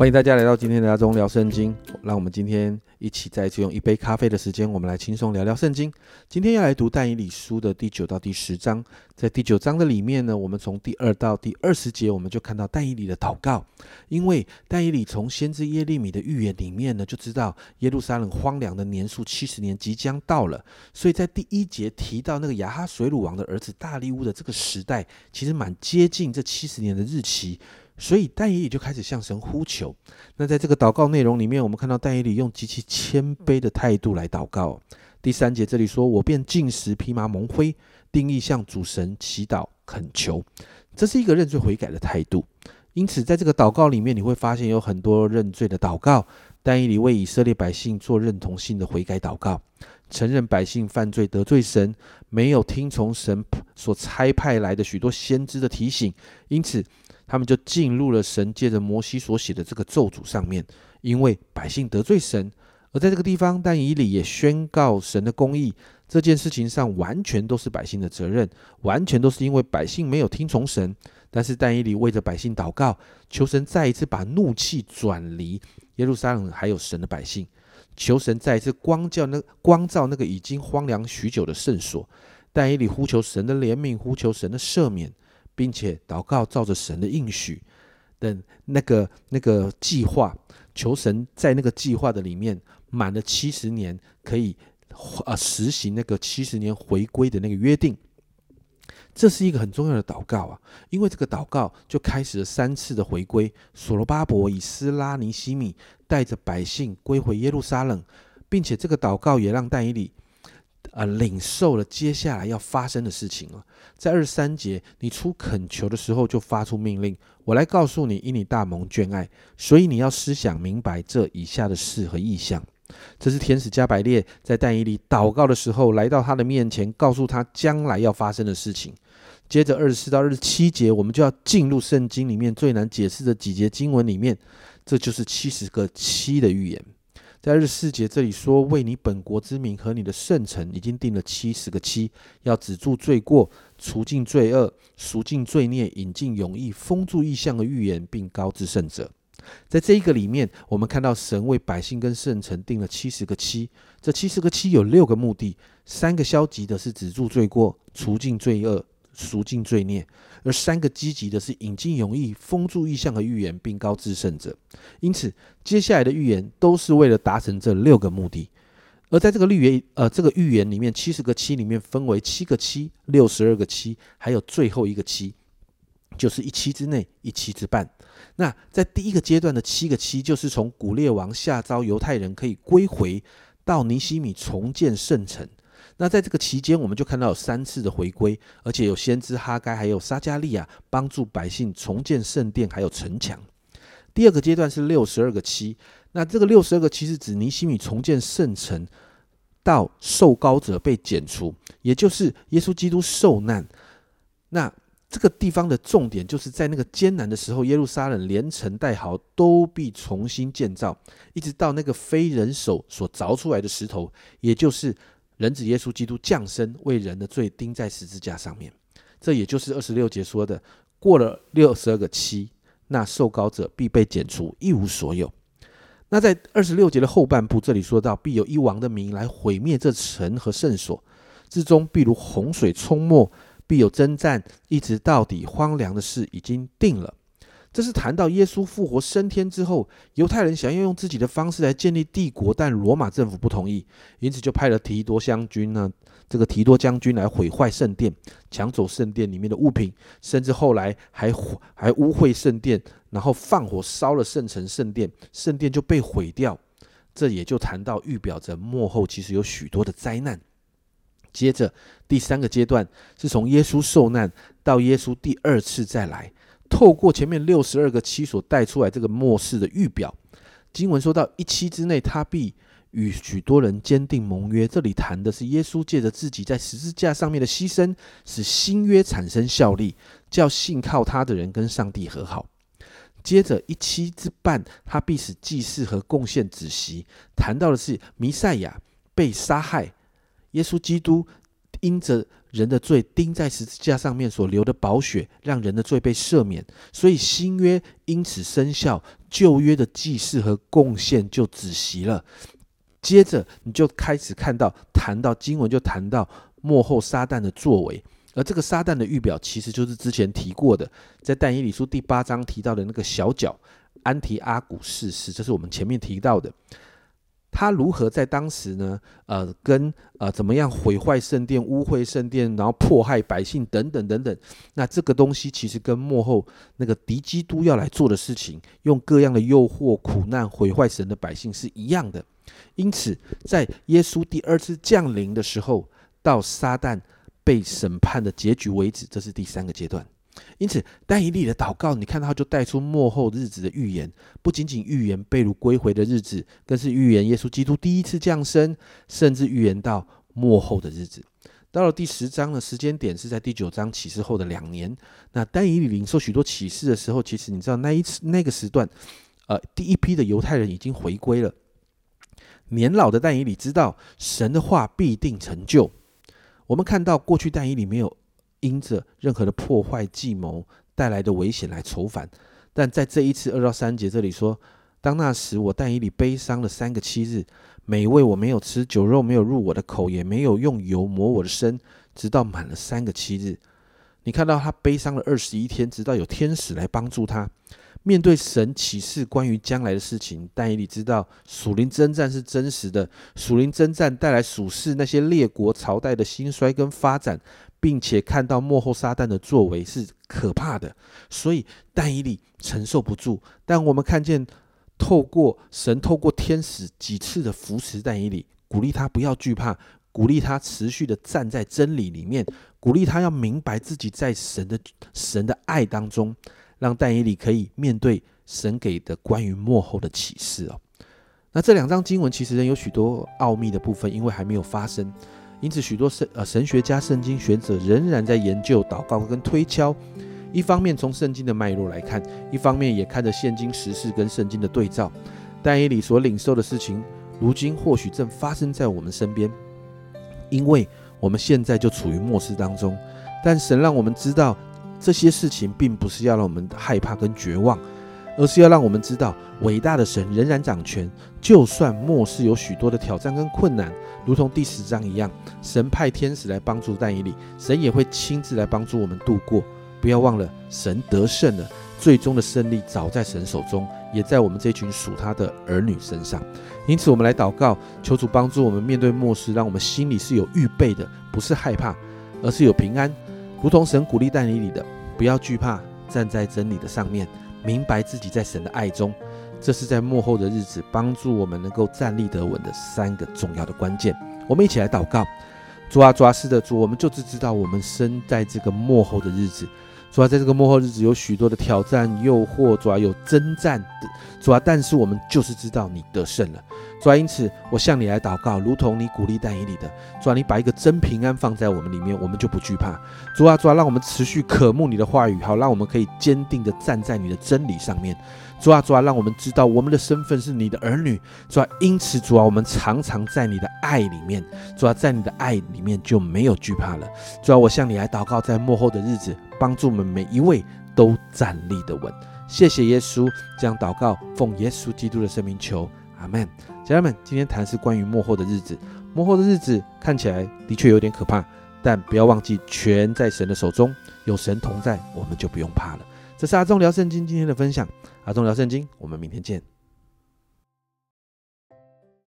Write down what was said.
欢迎大家来到今天的阿中聊圣经。让我们今天一起再次用一杯咖啡的时间，我们来轻松聊聊圣经。今天要来读但以理书的第九到第十章。在第九章的里面呢，我们从第二到第二十节，我们就看到但以理的祷告。因为但以理从先知耶利米的预言里面呢，就知道耶路撒冷荒凉的年数七十年即将到了。所以在第一节提到那个亚哈水鲁王的儿子大利乌的这个时代，其实蛮接近这七十年的日期。所以但以理就开始向神呼求。那在这个祷告内容里面，我们看到但以理用极其谦卑的态度来祷告。第三节这里说：“我便进食，披麻蒙灰，定义向主神祈祷恳求。”这是一个认罪悔改的态度。因此，在这个祷告里面，你会发现有很多认罪的祷告。但以理为以色列百姓做认同性的悔改祷告，承认百姓犯罪得罪神，没有听从神所差派来的许多先知的提醒，因此。他们就进入了神借着摩西所写的这个咒诅上面，因为百姓得罪神，而在这个地方，但以理也宣告神的公义。这件事情上完全都是百姓的责任，完全都是因为百姓没有听从神。但是但以理为着百姓祷告，求神再一次把怒气转离耶路撒冷，还有神的百姓，求神再一次光照那光照那个已经荒凉许久的圣所。但以理呼求神的怜悯，呼求神的赦免。并且祷告，照着神的应许的那个那个计划，求神在那个计划的里面满了七十年，可以呃实行那个七十年回归的那个约定。这是一个很重要的祷告啊，因为这个祷告就开始了三次的回归。所罗巴伯以斯拉尼西米带着百姓归回耶路撒冷，并且这个祷告也让但以理。呃，领受了接下来要发生的事情了。在二十三节，你出恳求的时候，就发出命令，我来告诉你，因你大蒙眷爱，所以你要思想明白这以下的事和意象。这是天使加百列在但以里祷告的时候，来到他的面前，告诉他将来要发生的事情。接着二十四到二十七节，我们就要进入圣经里面最难解释的几节经文里面，这就是七十个七的预言。在日四节这里说，为你本国之名和你的圣城，已经定了七十个七，要止住罪过，除尽罪恶，赎尽罪孽，引进永义，封住异象的预言，并高至圣者。在这一个里面，我们看到神为百姓跟圣城定了七十个七，这七十个七有六个目的，三个消极的是止住罪过，除尽罪恶。赎尽罪孽，而三个积极的是引进容易、封住异象和预言，并高至圣者。因此，接下来的预言都是为了达成这六个目的。而在这个预言，呃，这个预言里面，七十个七里面分为七个七、六十二个七，还有最后一个七，就是一期之内、一期之半。那在第一个阶段的七个七，就是从古列王下诏犹太人可以归回到尼西米重建圣城。那在这个期间，我们就看到有三次的回归，而且有先知哈该还有撒加利亚帮助百姓重建圣殿还有城墙。第二个阶段是六十二个七，那这个六十二个七是指尼西米重建圣城到受高者被剪除，也就是耶稣基督受难。那这个地方的重点就是在那个艰难的时候，耶路撒冷连城带壕都必重新建造，一直到那个非人手所凿出来的石头，也就是。人子耶稣基督降生，为人的罪钉在十字架上面。这也就是二十六节说的：过了六十二个期，那受膏者必被剪除，一无所有。那在二十六节的后半部，这里说到：必有一王的名来毁灭这城和圣所，之中必如洪水冲没，必有征战，一直到底。荒凉的事已经定了。这是谈到耶稣复活升天之后，犹太人想要用自己的方式来建立帝国，但罗马政府不同意，因此就派了提多将军呢，这个提多将军来毁坏圣殿，抢走圣殿里面的物品，甚至后来还还污秽圣殿，然后放火烧了圣城圣殿，圣殿就被毁掉。这也就谈到预表着幕后其实有许多的灾难。接着第三个阶段是从耶稣受难到耶稣第二次再来。透过前面六十二个期所带出来这个末世的预表，经文说到一期之内，他必与许多人坚定盟约。这里谈的是耶稣借着自己在十字架上面的牺牲，使新约产生效力，叫信靠他的人跟上帝和好。接着一期之半，他必使祭祀和贡献止息。谈到的是弥赛亚被杀害，耶稣基督因着人的罪钉在十字架上面所流的宝血，让人的罪被赦免，所以新约因此生效，旧约的祭祀和贡献就止息了。接着你就开始看到谈到经文，就谈到幕后撒旦的作为，而这个撒旦的预表其实就是之前提过的，在但以理书第八章提到的那个小角安提阿古逝世，这是我们前面提到的。他如何在当时呢？呃，跟呃怎么样毁坏圣殿、污秽圣殿，然后迫害百姓等等等等。那这个东西其实跟幕后那个敌基督要来做的事情，用各样的诱惑、苦难毁坏神的百姓是一样的。因此，在耶稣第二次降临的时候，到撒旦被审判的结局为止，这是第三个阶段。因此，但以理的祷告，你看到就带出幕后日子的预言，不仅仅预言被掳归回的日子，更是预言耶稣基督第一次降生，甚至预言到幕后的日子。到了第十章的时间点是在第九章启示后的两年。那但以理领受许多启示的时候，其实你知道那一次那个时段，呃，第一批的犹太人已经回归了。年老的但以理知道神的话必定成就。我们看到过去但以理没有。因着任何的破坏计谋带来的危险来筹反，但在这一次二到三节这里说，当那时我但以理悲伤了三个七日，美味我没有吃，酒肉没有入我的口，也没有用油抹我的身，直到满了三个七日。你看到他悲伤了二十一天，直到有天使来帮助他面对神启示关于将来的事情。但以理知道属灵征战是真实的，属灵征战带来属世那些列国朝代的兴衰跟发展。并且看到幕后撒旦的作为是可怕的，所以但以理承受不住。但我们看见，透过神，透过天使几次的扶持但以理，鼓励他不要惧怕，鼓励他持续的站在真理里面，鼓励他要明白自己在神的神的爱当中，让但以理可以面对神给的关于幕后的启示哦。那这两章经文其实仍有许多奥秘的部分，因为还没有发生。因此，许多神呃神学家、圣经学者仍然在研究、祷告跟推敲。一方面从圣经的脉络来看，一方面也看着现今时事跟圣经的对照。但以理所领受的事情，如今或许正发生在我们身边，因为我们现在就处于末世当中。但神让我们知道，这些事情并不是要让我们害怕跟绝望。而是要让我们知道，伟大的神仍然掌权。就算末世有许多的挑战跟困难，如同第十章一样，神派天使来帮助但以理，神也会亲自来帮助我们度过。不要忘了，神得胜了，最终的胜利早在神手中，也在我们这群属他的儿女身上。因此，我们来祷告，求主帮助我们面对末世，让我们心里是有预备的，不是害怕，而是有平安。如同神鼓励但以理的，不要惧怕，站在真理的上面。明白自己在神的爱中，这是在幕后的日子帮助我们能够站立得稳的三个重要的关键。我们一起来祷告：主啊，主啊，是的，主，我们就只知道我们生在这个幕后的日子。主啊，在这个幕后日子有许多的挑战、诱惑，主啊，有征战的，主啊，但是我们就是知道你得胜了。主啊，因此我向你来祷告，如同你鼓励但以理的，主啊，你把一个真平安放在我们里面，我们就不惧怕。主啊，主啊，让我们持续渴慕你的话语，好，让我们可以坚定的站在你的真理上面。主啊，主啊，让我们知道我们的身份是你的儿女。主啊，因此主啊，我们常常在你的爱里面。主啊，在你的爱里面就没有惧怕了。主啊，我向你来祷告，在幕后的日子，帮助我们每一位都站立的稳。谢谢耶稣，这样祷告，奉耶稣基督的圣名求。阿门，家人们，今天谈的是关于幕后的日子。幕后的日子看起来的确有点可怕，但不要忘记，全在神的手中，有神同在，我们就不用怕了。这是阿忠聊圣经今天的分享。阿忠聊圣经，我们明天见。